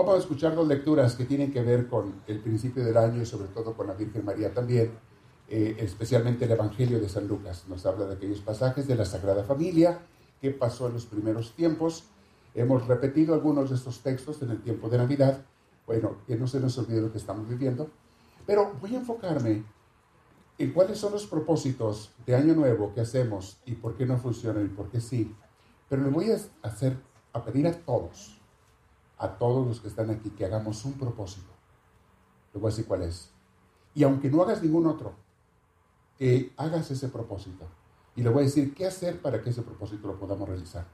Vamos a escuchar dos lecturas que tienen que ver con el principio del año y sobre todo con la Virgen María también, eh, especialmente el Evangelio de San Lucas. Nos habla de aquellos pasajes de la Sagrada Familia, qué pasó en los primeros tiempos. Hemos repetido algunos de estos textos en el tiempo de Navidad. Bueno, que no se nos olvide lo que estamos viviendo. Pero voy a enfocarme en cuáles son los propósitos de Año Nuevo que hacemos y por qué no funcionan y por qué sí. Pero le voy a hacer, a pedir a todos, a todos los que están aquí que hagamos un propósito. Le voy a decir cuál es. Y aunque no hagas ningún otro, que hagas ese propósito. Y le voy a decir qué hacer para que ese propósito lo podamos realizar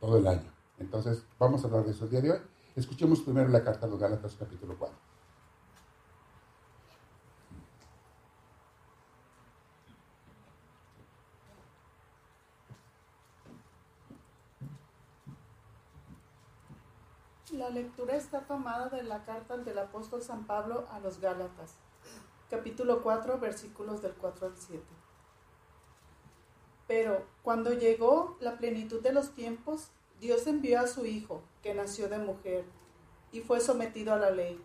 todo el año. Entonces, vamos a hablar de eso el día de hoy. Escuchemos primero la carta de los Gálatas, capítulo 4. La lectura está tomada de la carta del apóstol San Pablo a los Gálatas, capítulo 4, versículos del 4 al 7. Pero cuando llegó la plenitud de los tiempos, Dios envió a su Hijo, que nació de mujer, y fue sometido a la ley,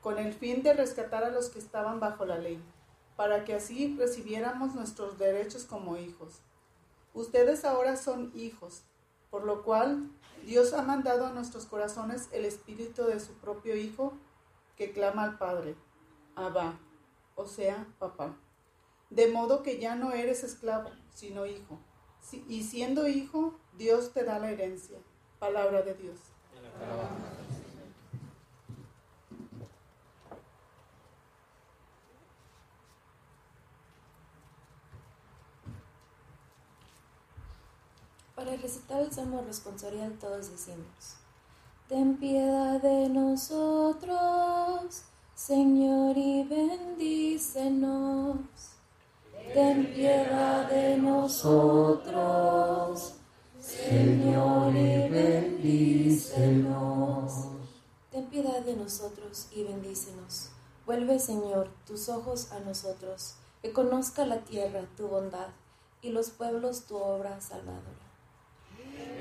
con el fin de rescatar a los que estaban bajo la ley, para que así recibiéramos nuestros derechos como hijos. Ustedes ahora son hijos, por lo cual Dios ha mandado a nuestros corazones el espíritu de su propio Hijo que clama al Padre, Abba, o sea, papá. De modo que ya no eres esclavo, sino hijo. Y siendo hijo, Dios te da la herencia. Palabra de Dios. Para recitar el salmo responsorial todos decimos, Ten piedad de nosotros, Señor, y bendícenos. Ten piedad de nosotros, Señor, y bendícenos. Ten piedad de nosotros y bendícenos. Vuelve, Señor, tus ojos a nosotros, que conozca la tierra tu bondad y los pueblos tu obra salvadora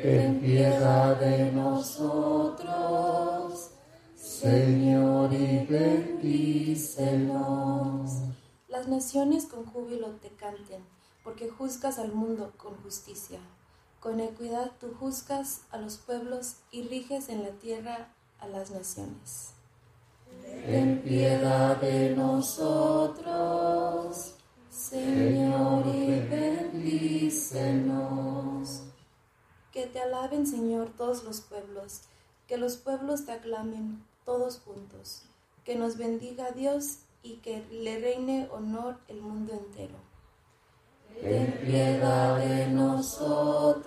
ten piedad de nosotros, Señor, y bendícenos. Las naciones con júbilo te canten, porque juzgas al mundo con justicia. Con equidad tú juzgas a los pueblos y riges en la tierra a las naciones. Ten piedad de nosotros, Señor, y bendícenos. Que te alaben, Señor, todos los pueblos, que los pueblos te aclamen todos juntos, que nos bendiga Dios y que le reine honor el mundo entero. Ten piedad de nosotros,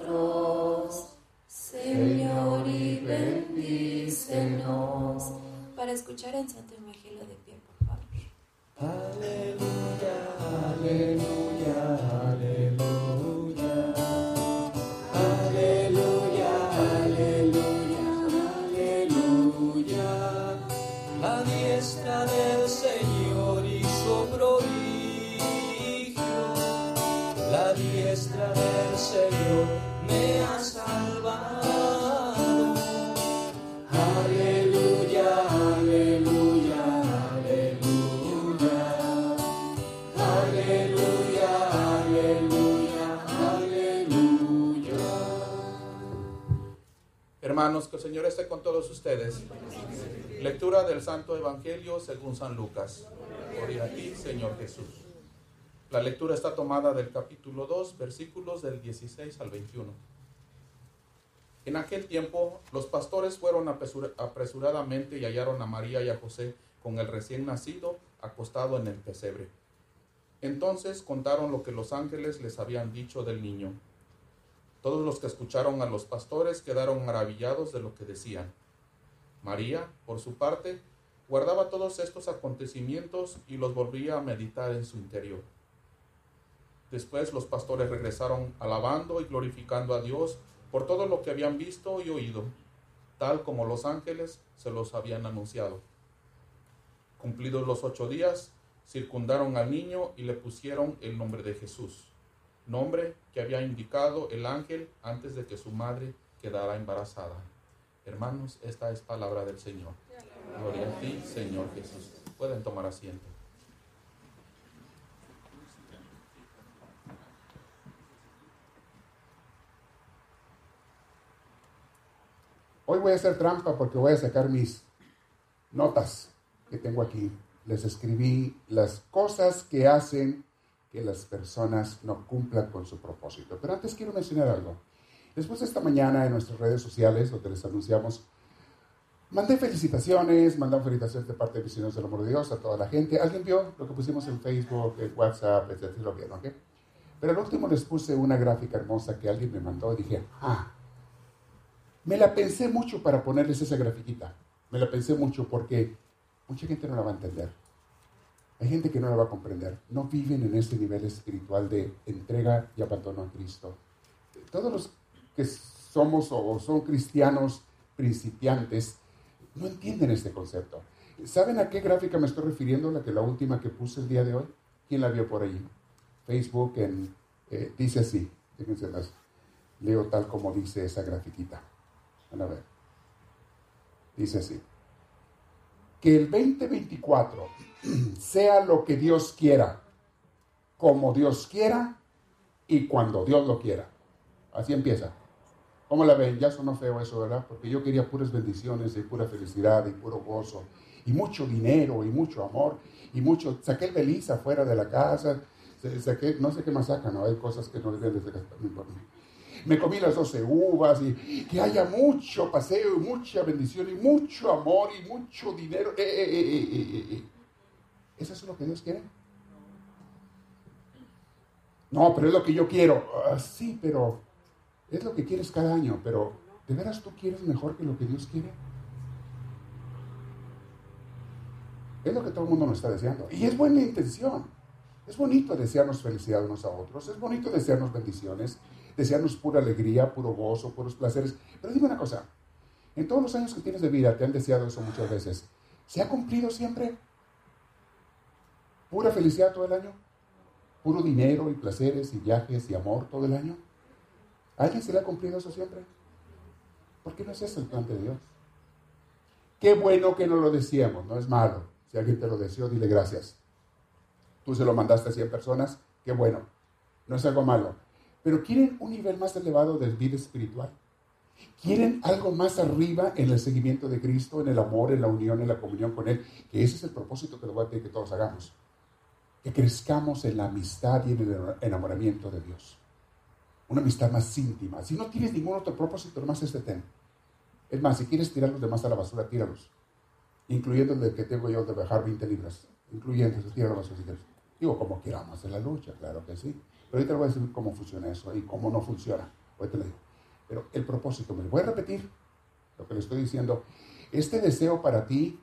Señor, y bendícenos. Para escuchar en Santo Evangelio de pie, por favor. Aleluya, aleluya, el Señor esté con todos ustedes. Lectura del Santo Evangelio según San Lucas. Gloria a ti, Señor Jesús. La lectura está tomada del capítulo 2, versículos del 16 al 21. En aquel tiempo, los pastores fueron apresura- apresuradamente y hallaron a María y a José con el recién nacido acostado en el pesebre. Entonces contaron lo que los ángeles les habían dicho del niño. Todos los que escucharon a los pastores quedaron maravillados de lo que decían. María, por su parte, guardaba todos estos acontecimientos y los volvía a meditar en su interior. Después los pastores regresaron alabando y glorificando a Dios por todo lo que habían visto y oído, tal como los ángeles se los habían anunciado. Cumplidos los ocho días, circundaron al niño y le pusieron el nombre de Jesús, nombre que había indicado el ángel antes de que su madre quedara embarazada. Hermanos, esta es palabra del Señor. Gloria a ti, Señor Jesús. Pueden tomar asiento. Hoy voy a hacer trampa porque voy a sacar mis notas que tengo aquí. Les escribí las cosas que hacen que las personas no cumplan con su propósito. Pero antes quiero mencionar algo. Después de esta mañana en nuestras redes sociales, donde les anunciamos, mandé felicitaciones, mandamos felicitaciones de parte de Misioneros del Amor de Dios a toda la gente. ¿Alguien vio lo que pusimos en Facebook, en WhatsApp, etcétera? Lo vieron, ¿ok? Pero al último les puse una gráfica hermosa que alguien me mandó y dije, ah, me la pensé mucho para ponerles esa grafiquita. Me la pensé mucho porque mucha gente no la va a entender. Hay gente que no la va a comprender. No viven en este nivel espiritual de entrega y abandono a Cristo. Todos los que somos o son cristianos principiantes no entienden este concepto. ¿Saben a qué gráfica me estoy refiriendo? La que la última que puse el día de hoy. ¿Quién la vio por ahí? Facebook eh, dice así. Fíjense las. Leo tal como dice esa grafiquita. Van a ver. Dice así. Que el 2024 sea lo que Dios quiera, como Dios quiera y cuando Dios lo quiera. Así empieza. ¿Cómo la ven? Ya sonó feo eso, ¿verdad? Porque yo quería puras bendiciones y pura felicidad y puro gozo y mucho dinero y mucho amor y mucho... Saqué el beliz afuera de la casa, saqué, no sé qué más sacan, ¿no? Hay cosas que no deben de sacar me comí las doce uvas y que haya mucho paseo y mucha bendición y mucho amor y mucho dinero. Eh, eh, eh, ¿Eso es lo que Dios quiere? No, pero es lo que yo quiero. Ah, sí, pero es lo que quieres cada año, pero ¿de veras tú quieres mejor que lo que Dios quiere? Es lo que todo el mundo nos está deseando. Y es buena intención. Es bonito desearnos felicidad unos a otros. Es bonito desearnos bendiciones desearnos pura alegría, puro gozo, puros placeres. Pero dime una cosa, en todos los años que tienes de vida te han deseado eso muchas veces. ¿Se ha cumplido siempre? ¿Pura felicidad todo el año? ¿Puro dinero y placeres y viajes y amor todo el año? ¿A alguien se le ha cumplido eso siempre? ¿Por qué no es ese el plan de Dios? Qué bueno que no lo decíamos, no es malo. Si alguien te lo deseó, dile gracias. Tú se lo mandaste a 100 personas, qué bueno. No es algo malo pero quieren un nivel más elevado de vida espiritual. Quieren algo más arriba en el seguimiento de Cristo, en el amor, en la unión, en la comunión con Él, que ese es el propósito que lo voy a pedir que todos hagamos. Que crezcamos en la amistad y en el enamoramiento de Dios. Una amistad más íntima. Si no tienes ningún otro propósito, nomás este ten. Es más, si quieres tirar los demás a la basura, tíralos. Incluyendo el que tengo yo de bajar 20 libras. Incluyendo tíralo a la basura. Digo, como queramos en la lucha, claro que sí. Pero ahorita le voy a decir cómo funciona eso y cómo no funciona. Ahorita le digo. Pero el propósito, me voy a repetir lo que le estoy diciendo. Este deseo para ti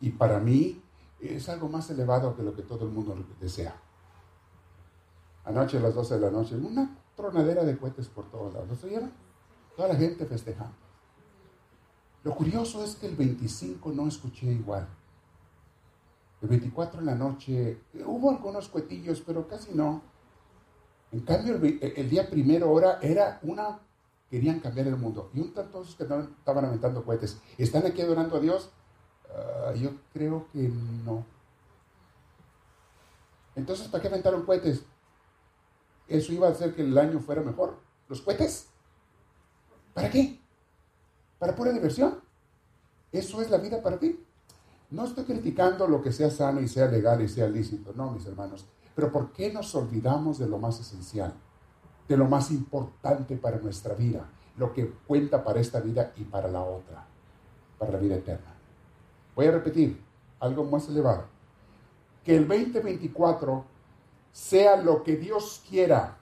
y para mí es algo más elevado que lo que todo el mundo desea. Anoche a las 12 de la noche, una tronadera de cohetes por todos lados. ¿No se oyeron? Toda la gente festejando. Lo curioso es que el 25 no escuché igual. El 24 en la noche hubo algunos cuetillos, pero casi no. En cambio, el, día primero hora era una, querían cambiar el mundo. Y un tanto que estaban aventando cohetes, ¿están aquí adorando a Dios? Ah, yo creo que no. Entonces, ¿para qué aventaron cohetes? Eso iba a hacer que el año fuera mejor. ¿Los cohetes? ¿Para qué? ¿Para pura diversión? ¿Eso es la vida para ti? No estoy criticando lo que sea sano y sea legal y sea lícito, no, mis hermanos. Pero ¿por qué nos olvidamos de lo más esencial? De lo más importante para nuestra vida, lo que cuenta para esta vida y para la otra, para la vida eterna. Voy a repetir algo más elevado. Que el 2024 sea lo que Dios quiera,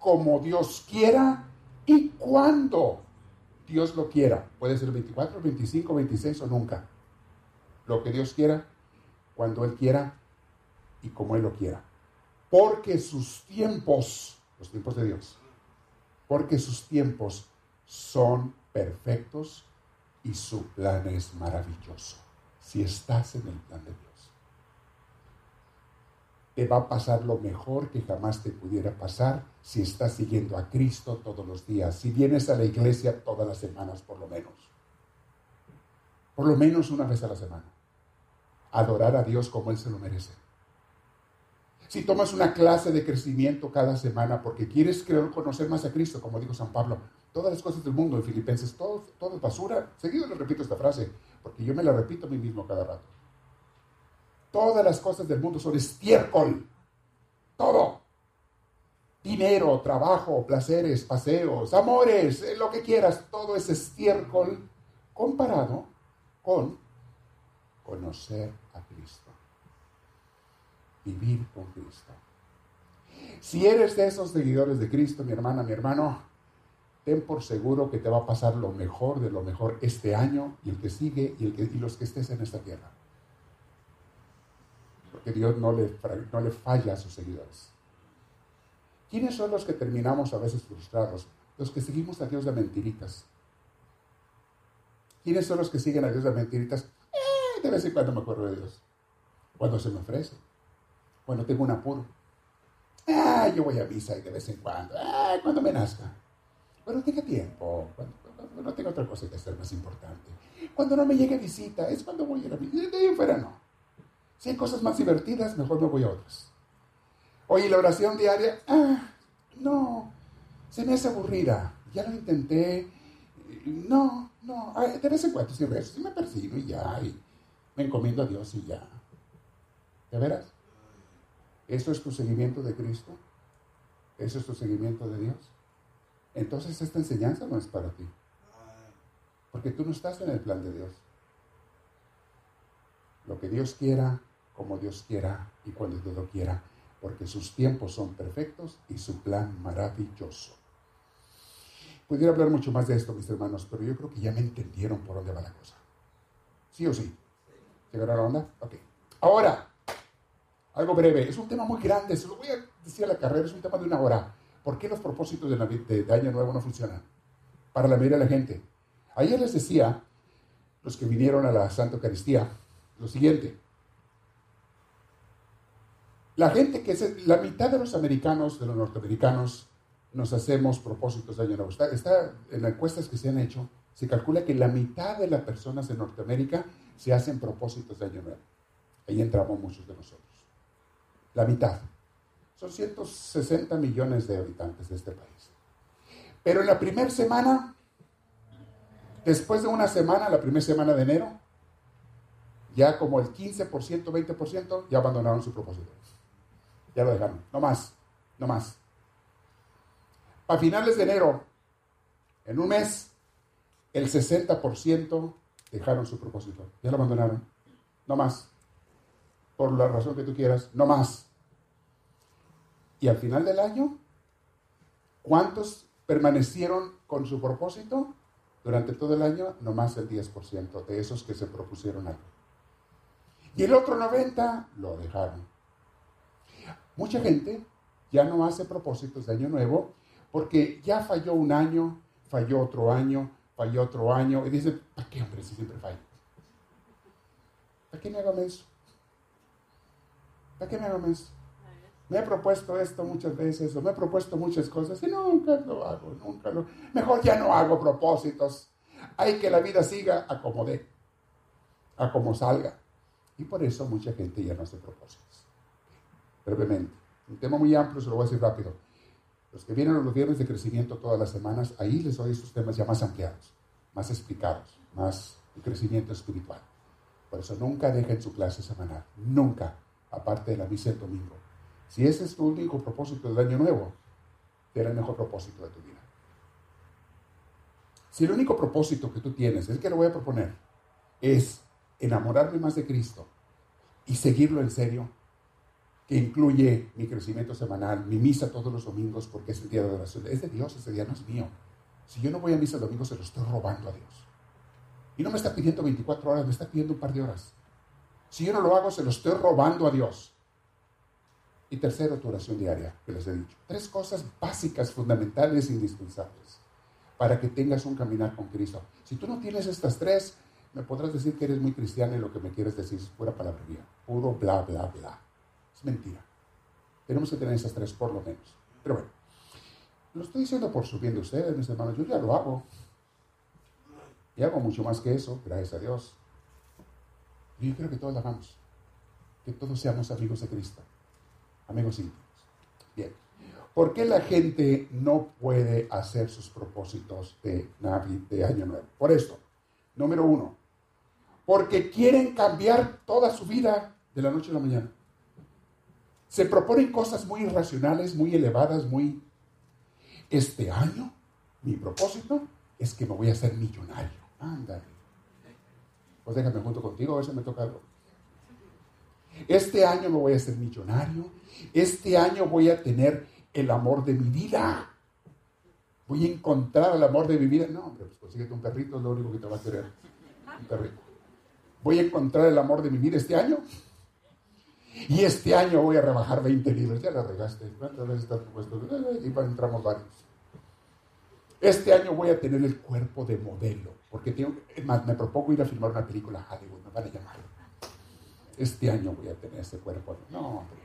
como Dios quiera y cuando Dios lo quiera. Puede ser 24, 25, 26 o nunca. Lo que Dios quiera, cuando Él quiera y como Él lo quiera porque sus tiempos, los tiempos de Dios, porque sus tiempos son perfectos y su plan es maravilloso. Si estás en el plan de Dios, te va a pasar lo mejor que jamás te pudiera pasar si estás siguiendo a Cristo todos los días, si vienes a la iglesia todas las semanas por lo menos. por lo menos una vez a la semana. Adorar a Dios como Él se lo merece. Si tomas una clase de crecimiento cada semana porque quieres conocer más a Cristo, como dijo San Pablo, todas las cosas del mundo en Filipenses, todo, todo es basura. Seguido le repito esta frase, porque yo me la repito a mí mismo cada rato. Todas las cosas del mundo son estiércol. Todo. Dinero, trabajo, placeres, paseos, amores, eh, lo que quieras, todo es estiércol comparado con conocer a Cristo. Vivir con Cristo. Si eres de esos seguidores de Cristo, mi hermana, mi hermano, ten por seguro que te va a pasar lo mejor de lo mejor este año y el que sigue y, los que estés en esta tierra. Porque Dios no le, no le falla a sus seguidores. ¿Quiénes son los que terminamos a veces frustrados? Los que seguimos a Dios de mentiritas. ¿Quiénes son los que siguen a Dios de mentiritas? Eh, de vez en cuando me acuerdo de Dios. Cuando se me ofrece. Cuando tengo un apuro. Ah, yo voy a misa de vez en cuando. Ah, cuando me nazca. Cuando tenga tiempo. Cuando, no tenga otra cosa que hacer más importante. Cuando no me llegue visita. Es cuando voy a ir a misa. De ahí fuera no. Si hay cosas más divertidas, mejor me voy a otras. Oye, la oración diaria, ah, no, se me hace aburrida. Ya lo intenté. No, no, de vez en cuando sí rezo, sí me persigo y ya, y me encomiendo a Dios y ya. ¿De veras? ¿Eso es tu seguimiento de Cristo? ¿Eso es tu seguimiento de Dios? Entonces esta enseñanza no es para ti. Porque tú no estás en el plan de Dios. Lo que Dios quiera como Dios quiera y cuando Dios lo quiera, porque sus tiempos son perfectos y su plan maravilloso. Pudiera hablar mucho más de esto, mis hermanos, pero yo creo que ya me entendieron por dónde va la cosa. ¿Sí o sí? ¿Llegará la onda? Ok. Ahora, algo breve. Es un tema muy grande, se lo voy a decir a la carrera, es un tema de una hora. ¿Por qué los propósitos de, de Año Nuevo no funcionan? Para la mayoría de la gente. Ayer les decía, los que vinieron a la Santa Eucaristía, lo siguiente. La gente que es, la mitad de los americanos, de los norteamericanos, nos hacemos propósitos de año nuevo. Está, en las encuestas que se han hecho, se calcula que la mitad de las personas de Norteamérica se hacen propósitos de año nuevo. Ahí entramos muchos de nosotros. La mitad. Son 160 millones de habitantes de este país. Pero en la primera semana, después de una semana, la primera semana de enero, ya como el 15%, 20% ya abandonaron su propósito. Ya lo dejaron. No más. No más. A finales de enero, en un mes, el 60% dejaron su propósito. Ya lo abandonaron. No más. Por la razón que tú quieras. No más. Y al final del año, ¿cuántos permanecieron con su propósito? Durante todo el año, no más el 10% de esos que se propusieron algo. Y el otro 90% lo dejaron. Mucha gente ya no hace propósitos de año nuevo porque ya falló un año, falló otro año, falló otro año y dice, ¿para qué hombre si siempre fallo? ¿Para qué me hago eso? ¿Para qué me hago eso? Me he propuesto esto muchas veces o me he propuesto muchas cosas y nunca lo hago, nunca lo... Mejor ya no hago propósitos. Hay que la vida siga a como dé, a como salga. Y por eso mucha gente ya no hace propósitos brevemente. Un tema muy amplio, se lo voy a decir rápido. Los que vienen a los viernes de crecimiento todas las semanas, ahí les doy estos temas ya más ampliados, más explicados, más de crecimiento espiritual. Por eso nunca dejen su clase semanal, nunca, aparte de la misa el domingo. Si ese es tu único propósito del año nuevo, será el mejor propósito de tu vida. Si el único propósito que tú tienes, es que lo voy a proponer, es enamorarme más de Cristo y seguirlo en serio, que incluye mi crecimiento semanal, mi misa todos los domingos porque es el día de oración. Es de Dios, ese día no es mío. Si yo no voy a misa el domingo, se lo estoy robando a Dios. Y no me está pidiendo 24 horas, me está pidiendo un par de horas. Si yo no lo hago, se lo estoy robando a Dios. Y tercero, tu oración diaria, que les he dicho. Tres cosas básicas, fundamentales, indispensables, para que tengas un caminar con Cristo. Si tú no tienes estas tres, me podrás decir que eres muy cristiano y lo que me quieres decir es pura palabrería, puro bla, bla, bla mentira. Tenemos que tener esas tres por lo menos. Pero bueno, lo estoy diciendo por subiendo ustedes, mis hermanos. Yo ya lo hago. Y hago mucho más que eso, gracias a Dios. Yo creo que todos lo hagamos. Que todos seamos amigos de Cristo. Amigos íntimos. Bien. ¿Por qué la gente no puede hacer sus propósitos de, Navi, de Año Nuevo? Por esto. Número uno. Porque quieren cambiar toda su vida de la noche a la mañana. Se proponen cosas muy irracionales, muy elevadas, muy... Este año, mi propósito es que me voy a hacer millonario. Ándale. Pues déjame junto contigo, a ver si me toca algo. Este año me voy a hacer millonario. Este año voy a tener el amor de mi vida. Voy a encontrar el amor de mi vida. No, hombre, pues consíguete un perrito, es lo único que te va a querer. Un perrito. Voy a encontrar el amor de mi vida este año. Y este año voy a rebajar 20 libras. Ya la regaste. ¿Cuántas veces estás puesto? Y entramos varios. Este año voy a tener el cuerpo de modelo. Porque tengo, más, me propongo ir a filmar una película a Hollywood. Me van a llamar. Este año voy a tener ese cuerpo. No, hombre.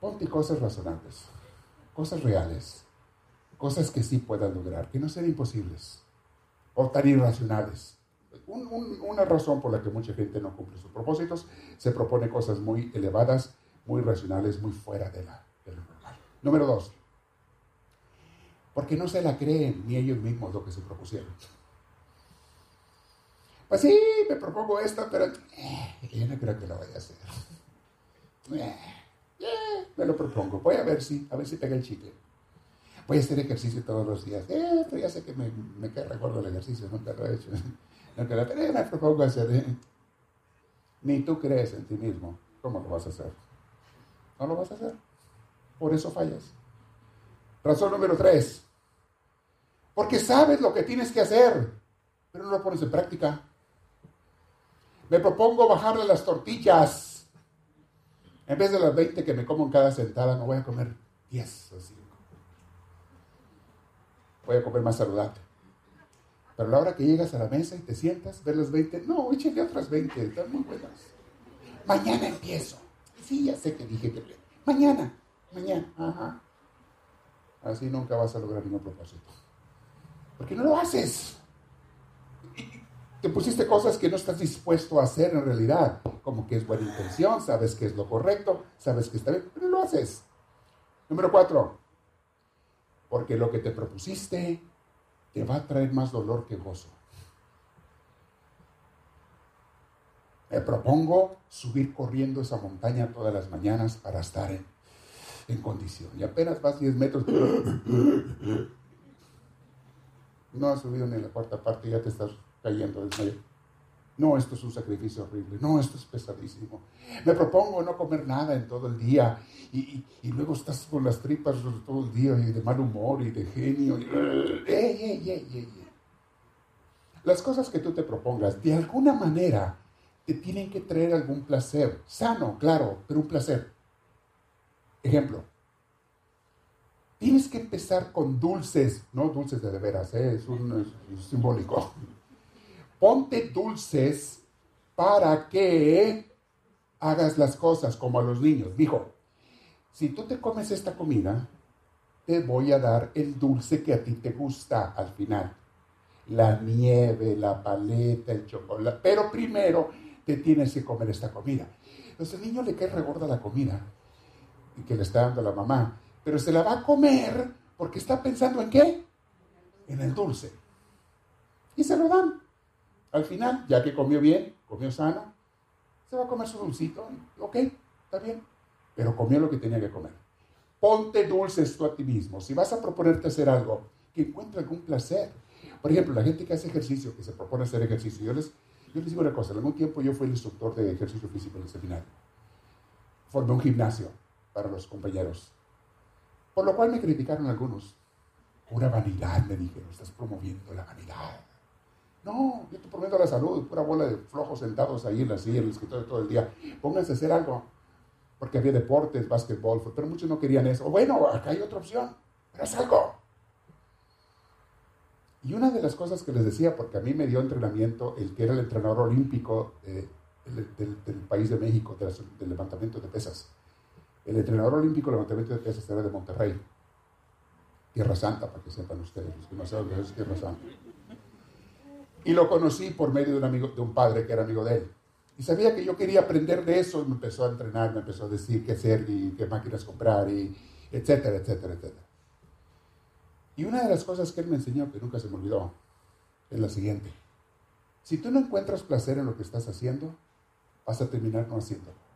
Ponte cosas razonables. Cosas reales. Cosas que sí puedas lograr. Que no sean imposibles. O tan irracionales una razón por la que mucha gente no cumple sus propósitos, se propone cosas muy elevadas, muy racionales, muy fuera de, la, lo normal. Número dos, porque no se la creen ni ellos mismos lo que se propusieron. Pues sí, me propongo esto, pero eh, yo no creo que lo vaya a hacer. Eh, eh, me lo propongo, voy a ver si, a ver si pega el chicle. Voy a hacer ejercicio todos los días. pero ya sé que me, me cae recuerdo el ejercicio, nunca lo he hecho que la me propongo hacer. ¿eh? Ni tú crees en ti mismo. ¿Cómo lo vas a hacer? No lo vas a hacer. Por eso fallas. Razón número tres. Porque sabes lo que tienes que hacer, pero no lo pones en práctica. Me propongo bajarle las tortillas. En vez de las 20 que me como en cada sentada, me voy a comer 10 o 5. Voy a comer más saludable. Pero la hora que llegas a la mesa y te sientas, ver las 20, no, échale otras 20, están muy buenas. Mañana empiezo. Sí, ya sé que dije que... Mañana, mañana, ajá. Así nunca vas a lograr ningún propósito. Porque no lo haces. Te pusiste cosas que no estás dispuesto a hacer en realidad. Como que es buena intención, sabes que es lo correcto, sabes que está bien, pero no lo haces. Número cuatro. Porque lo que te propusiste te va a traer más dolor que gozo. Me propongo subir corriendo esa montaña todas las mañanas para estar en, condición. Y apenas vas 10 metros. No has subido ni la cuarta parte y ya te estás cayendo. No, esto es un sacrificio horrible. No, esto es pesadísimo. Me propongo no comer nada en todo el día. Y, luego estás con las tripas todo el día y de mal humor y de genio. las cosas que tú te propongas, de alguna manera, te tienen que traer algún placer. Sano, claro, pero un placer. Ejemplo. Tienes que empezar con dulces, no dulces de de veras, ¿eh? es un simbólico ponte dulces para que hagas las cosas como a los niños. Dijo, si tú te comes esta comida, te voy a dar el dulce que a ti te gusta al final. La nieve, la paleta, el chocolate. Pero primero te tienes que comer esta comida. Entonces el niño le cae regorda la comida que le está dando la mamá. Pero se la va a comer porque está pensando en qué? En el dulce. Y se lo dan. Al final, ya que comió bien, comió sano, se va a comer su dulcito. Ok, está bien. Pero comió lo que tenía que comer. Ponte dulces tú a ti mismo. Si vas a proponerte hacer algo, que encuentre algún placer. Por ejemplo, la gente que hace ejercicio, que se propone hacer ejercicio, yo les, yo les digo una cosa, en algún tiempo yo fui el instructor de ejercicio físico en el seminario. Formé un gimnasio para los compañeros. Por lo cual me criticaron algunos. Pura vanidad, me dijeron, estás promoviendo la vanidad. No, yo te prometo la salud, pura bola de flojos sentados ahí en la silla, en todo el día. Pónganse a hacer algo. Porque había deportes, básquetbol, pero muchos no querían eso. Bueno, acá hay otra opción, pero es algo. Y una de las cosas que les decía, porque a mí me dio entrenamiento el que era el entrenador olímpico del, país de México, del levantamiento de pesas. El entrenador olímpico levantamiento de pesas era de Monterrey. Tierra Santa, para que sepan ustedes, los que no saben es Tierra Santa. Y lo conocí por medio de un amigo, de un padre que era amigo de él. Y sabía que yo quería aprender de eso y me empezó a entrenar, me empezó a decir qué hacer y qué máquinas comprar y etcétera, etcétera, etcétera. Y una de las cosas que él me enseñó, que nunca se me olvidó, es la siguiente. Si tú no encuentras placer en lo que estás haciendo, vas a terminar no haciéndolo.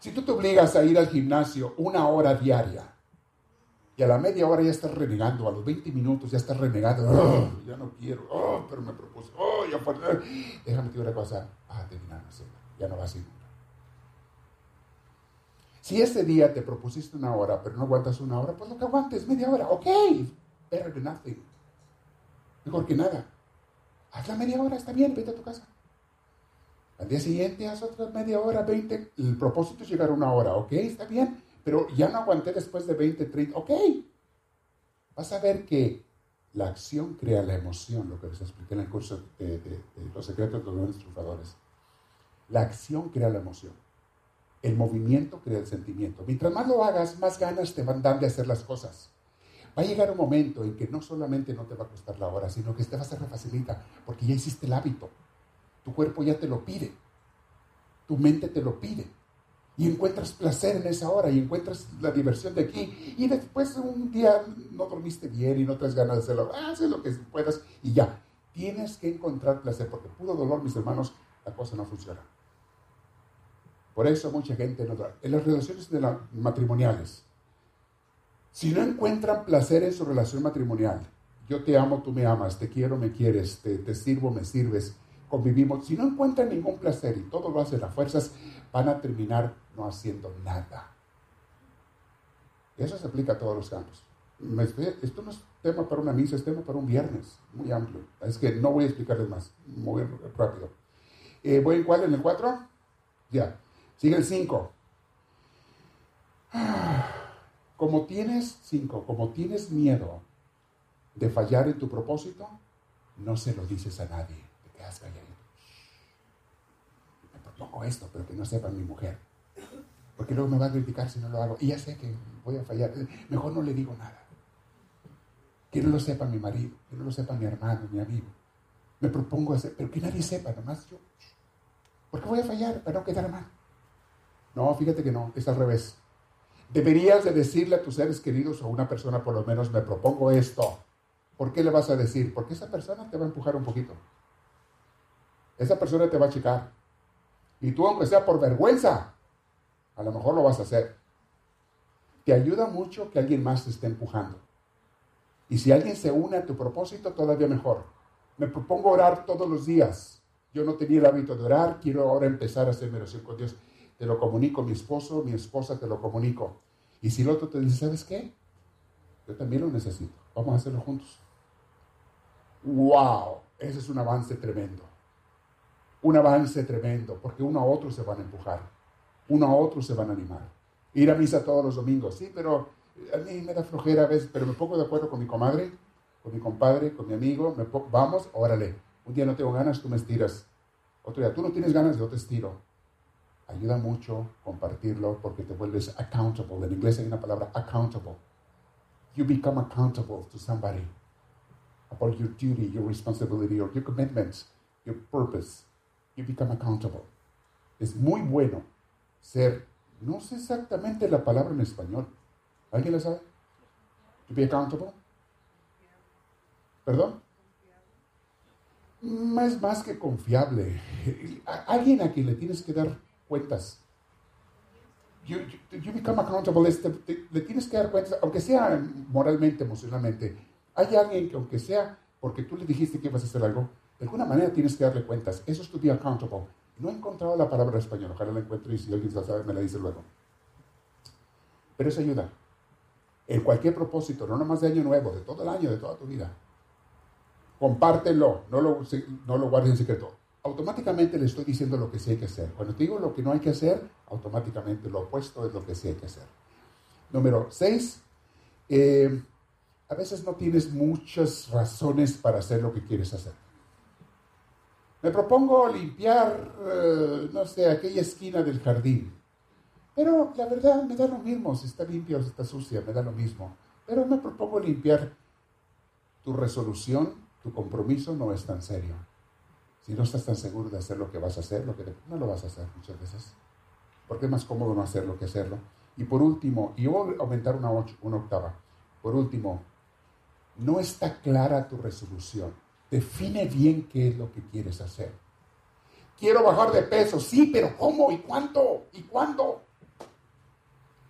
Si tú te obligas a ir al gimnasio una hora diaria y a la media hora ya estás renegando, a los 20 minutos ya estás renegando, oh, ya no quiero, oh, pero me propuse, oh, ya fue, déjame decir una cosa, vas a terminar ya no vas a ir Si ese día te propusiste una hora, pero no aguantas una hora, pues lo que aguantes, media hora, ok, better than nothing. Mejor que nada. Haz la media hora, está bien, vete a tu casa. Al día siguiente haz otra media hora, 20. El propósito es llegar a una hora, ok, está bien pero ya no aguanté después de 20, 30, ok. Vas a ver que la acción crea la emoción, lo que les expliqué en el curso de, Los secretos de los grandes triunfadores. La acción crea la emoción. El movimiento crea el sentimiento. Mientras más lo hagas, más ganas te van dando de hacer las cosas. Va a llegar un momento en que no solamente no te va a costar la hora, sino que te va a hacer facilita, porque ya hiciste el hábito. Tu cuerpo ya te lo pide. Tu mente te lo pide y encuentras placer en esa hora y encuentras la diversión de aquí y después un día no dormiste bien y no tienes ganas de hacerlo, haces lo que puedas y ya. Tienes que encontrar placer porque puro dolor, mis hermanos, la cosa no funciona. Por eso mucha gente En las relaciones matrimoniales, si no encuentran placer en su relación matrimonial, yo te amo, tú me amas, te quiero, me quieres, te, te sirvo, me sirves, convivimos, si no encuentran ningún placer y todo lo hacen a fuerzas, van a terminar no haciendo nada. Eso se aplica a todos los campos. Esto no es tema para una misa, es tema para un viernes, muy amplio. Es que no voy a explicarles más, muy rápido. Eh, ¿Voy en cuál? ¿En el 4? Ya. Sigue el 5. Como tienes 5, como tienes miedo de fallar en tu propósito, no se lo dices a nadie. Quedas callado poco esto, pero que no sepa mi mujer. Porque luego me va a criticar si no lo hago. Y ya sé que voy a fallar. Mejor no le digo nada. Que no lo sepa mi marido, que no lo sepa mi hermano, mi amigo. Me propongo hacer, pero que nadie sepa, nomás yo. ¿Por qué voy a fallar para no quedar mal? No, fíjate que no, es al revés. Deberías de decirle a tus seres queridos o a una persona por lo menos, me propongo esto. ¿Por qué le vas a decir? Porque esa persona te va a empujar un poquito. Esa persona te va a checar. Y tú, aunque sea por vergüenza, a lo mejor lo vas a hacer. Te ayuda mucho que alguien más te esté empujando. Y si alguien se une a tu propósito, todavía mejor. Me propongo orar todos los días. Yo no tenía el hábito de orar, quiero ahora empezar a hacer oración con Dios. Te lo comunico mi esposo, mi esposa, te lo comunico. Y si el otro te dice, ¿sabes qué? Yo también lo necesito. Vamos a hacerlo juntos. ¡Wow! Ese es un avance tremendo un avance tremendo, porque uno a otro se van a empujar, uno a otro se van a animar. Ir a misa todos los domingos, sí, pero a mí me da flojera a veces, pero me pongo de acuerdo con mi comadre, con mi compadre, con mi amigo, me vamos, órale, un día no tengo ganas, tú me estiras, otro día tú no tienes ganas, yo te estiro. Ayuda mucho compartirlo porque te vuelves accountable. En inglés hay una palabra accountable. You become accountable to somebody about your duty, your responsibility, or your commitments, your purpose you become accountable. Es muy bueno ser, no sé exactamente la palabra en español. ¿Alguien la sabe? To be accountable. ¿Perdón? Es más que confiable. Alguien a quien le tienes que dar cuentas. You, become accountable. le tienes que dar cuentas, aunque sea moralmente, emocionalmente. Hay alguien que, aunque sea porque tú le dijiste que ibas a hacer algo, de alguna manera tienes que darle cuentas. Eso es to be accountable. No he encontrado la palabra en español. Ojalá la encuentre y si alguien la sabe me la dice luego. Pero eso ayuda. En cualquier propósito, no nomás de año nuevo, de todo el año, de toda tu vida. Compártelo, no lo, no lo guardes en secreto. Automáticamente le estoy diciendo lo que sí hay que hacer. Cuando te digo lo que no hay que hacer, automáticamente lo opuesto es lo que sí hay que hacer. Número 6. Eh, a veces no tienes muchas razones para hacer lo que quieres hacer. Me propongo limpiar, eh, no sé, aquella esquina del jardín. Pero la verdad me da lo mismo si está limpia o si está sucia, me da lo mismo. Pero me propongo limpiar tu resolución tu compromiso no es tan serio. Si no estás tan seguro de hacer lo que vas a hacer, lo que no lo vas a hacer muchas veces. Porque es más cómodo no hacerlo que hacerlo. Y por último, y voy a aumentar una, una octava. Por último, no está clara tu resolución. Define bien qué es lo que quieres hacer. Quiero bajar de peso, sí, pero ¿cómo? ¿Y cuánto? ¿Y cuándo?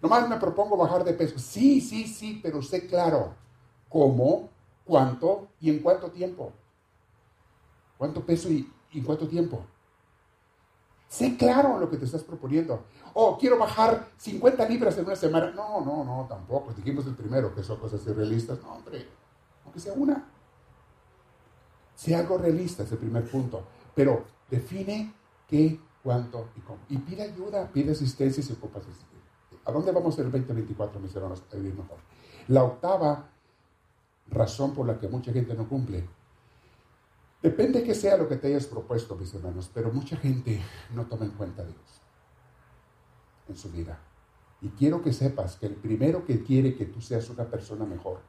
Nomás me propongo bajar de peso. Sí, sí, sí, pero sé claro cómo, cuánto y en cuánto tiempo. ¿Cuánto peso y, en cuánto tiempo? Sé claro lo que te estás proponiendo. Oh, quiero bajar 50 libras en una semana. No, no, no, tampoco. Dijimos el primero que son cosas irrealistas. No, hombre, aunque sea una. Sea algo realista, es el primer punto. Pero define qué, cuánto y cómo. Y pide ayuda, pide asistencia si ocupas ¿A dónde vamos el 2024, mis hermanos, a vivir mejor? La octava razón por la que mucha gente no cumple. Depende que sea lo que te hayas propuesto, mis hermanos, pero mucha gente no toma en cuenta a Dios en su vida. Y quiero que sepas que el primero que quiere que tú seas una persona mejor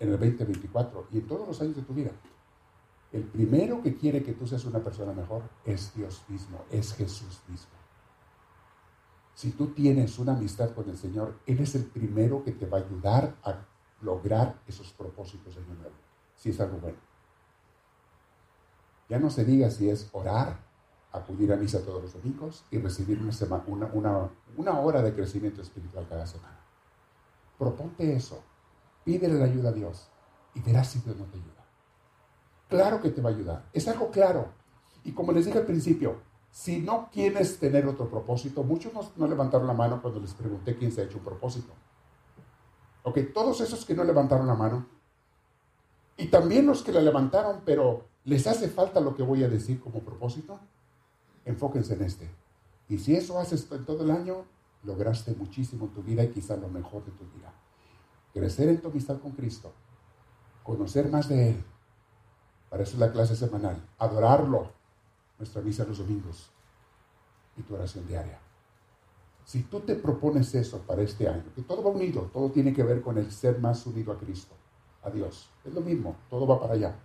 en el 2024 y en todos los años de tu vida, el primero que quiere que tú seas una persona mejor es Dios mismo, es Jesús mismo. Si tú tienes una amistad con el Señor, Él es el primero que te va a ayudar a lograr esos propósitos el nuevo, si es algo bueno. Ya no se diga si es orar, acudir a misa todos los domingos y recibir una, una, una hora de crecimiento espiritual cada semana. Proponte eso, pídele la ayuda a Dios y verás si Dios no te ayuda. Claro que te va a ayudar, es algo claro. Y como les dije al principio, si no quieres tener otro propósito, muchos no, levantaron la mano cuando les pregunté quién se ha hecho un propósito. Ok, todos esos que no levantaron la mano, y también los que la levantaron, pero les hace falta lo que voy a decir como propósito, enfóquense en este. Y si eso haces en todo el año, lograste muchísimo en tu vida y quizá lo mejor de tu vida. Crecer en tu amistad con Cristo, conocer más de Él. Para eso es la clase semanal. Adorarlo, nuestra misa los domingos y tu oración diaria. Si tú te propones eso para este año, que todo va unido, todo tiene que ver con el ser más unido a Cristo, a Dios. Es lo mismo, todo va para allá.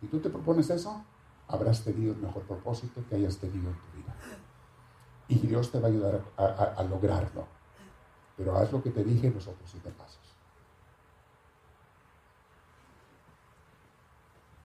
Si tú te propones eso, habrás tenido el mejor propósito que hayas tenido en tu vida. Y Dios te va a ayudar a, lograrlo. Pero haz lo que te dije en los otros siete pasos.